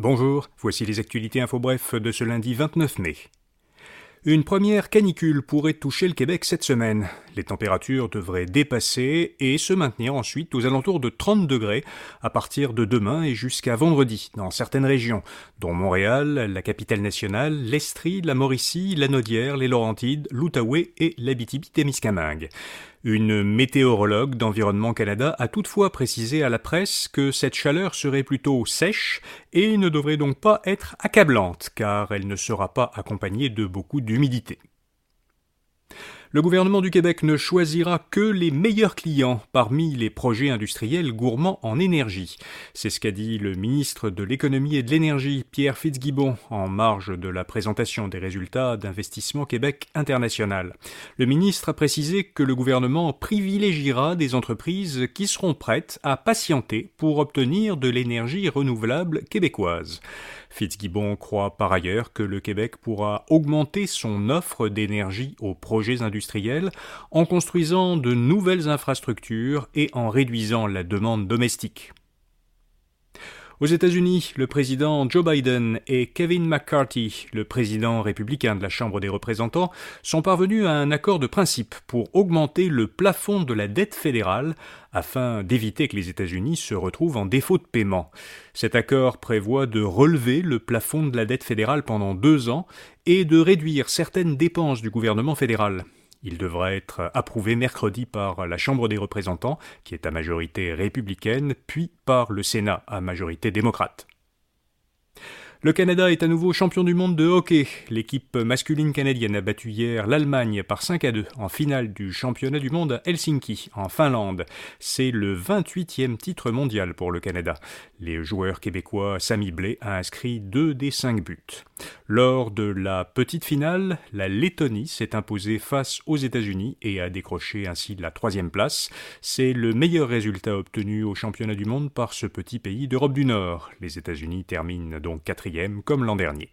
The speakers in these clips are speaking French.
Bonjour, voici les actualités info bref de ce lundi 29 mai. Une première canicule pourrait toucher le Québec cette semaine. Les températures devraient dépasser et se maintenir ensuite aux alentours de 30 degrés à partir de demain et jusqu'à vendredi dans certaines régions, dont Montréal, la capitale nationale, l'Estrie, la Mauricie, la Nodière, les Laurentides, l'Outaouais et l'Abitibi-Témiscamingue. Une météorologue d'Environnement Canada a toutefois précisé à la presse que cette chaleur serait plutôt sèche et ne devrait donc pas être accablante car elle ne sera pas accompagnée de beaucoup d'humidité. Le gouvernement du Québec ne choisira que les meilleurs clients parmi les projets industriels gourmands en énergie. C'est ce qu'a dit le ministre de l'économie et de l'énergie, Pierre Fitzgibbon, en marge de la présentation des résultats d'Investissement Québec International. Le ministre a précisé que le gouvernement privilégiera des entreprises qui seront prêtes à patienter pour obtenir de l'énergie renouvelable québécoise. Fitzgibbon croit par ailleurs que le Québec pourra augmenter son offre d'énergie aux projets industriels en construisant de nouvelles infrastructures et en réduisant la demande domestique. Aux États-Unis, le président Joe Biden et Kevin McCarthy, le président républicain de la Chambre des représentants, sont parvenus à un accord de principe pour augmenter le plafond de la dette fédérale afin d'éviter que les États-Unis se retrouvent en défaut de paiement. Cet accord prévoit de relever le plafond de la dette fédérale pendant deux ans et de réduire certaines dépenses du gouvernement fédéral. Il devra être approuvé mercredi par la Chambre des représentants, qui est à majorité républicaine, puis par le Sénat à majorité démocrate. Le Canada est à nouveau champion du monde de hockey. L'équipe masculine canadienne a battu hier l'Allemagne par 5 à 2 en finale du championnat du monde à Helsinki, en Finlande. C'est le 28e titre mondial pour le Canada. Les joueurs québécois Samy Blais a inscrit deux des cinq buts. Lors de la petite finale, la Lettonie s'est imposée face aux États-Unis et a décroché ainsi la troisième place. C'est le meilleur résultat obtenu au championnat du monde par ce petit pays d'Europe du Nord. Les États-Unis terminent donc quatrième comme l'an dernier.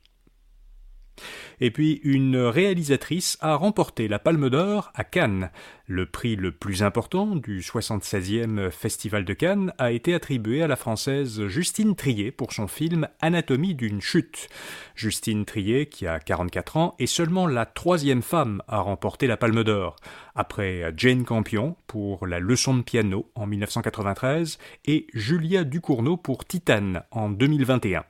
Et puis une réalisatrice a remporté la Palme d'Or à Cannes. Le prix le plus important du 76e Festival de Cannes a été attribué à la française Justine Trier pour son film Anatomie d'une chute. Justine Trier, qui a 44 ans, est seulement la troisième femme à remporter la Palme d'Or, après Jane Campion pour La leçon de piano en 1993 et Julia Ducournau pour Titane en 2021.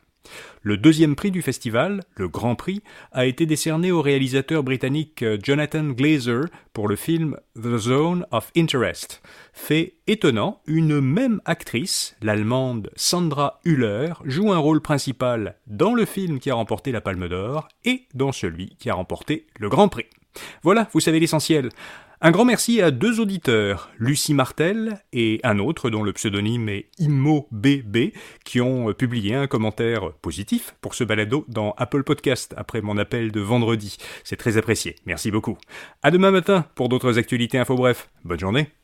Le deuxième prix du festival, le Grand Prix, a été décerné au réalisateur britannique euh, Jonathan Glazer pour le film The Zone of Interest. Fait étonnant, une même actrice, l'allemande Sandra Hüller, joue un rôle principal dans le film qui a remporté la Palme d'Or et dans celui qui a remporté le Grand Prix. Voilà, vous savez l'essentiel. Un grand merci à deux auditeurs, Lucie Martel et un autre dont le pseudonyme est ImmoBB, qui ont publié un commentaire positif pour ce balado dans Apple Podcast après mon appel de vendredi. C'est très apprécié. Merci beaucoup. À demain matin pour d'autres actualités info bref. Bonne journée.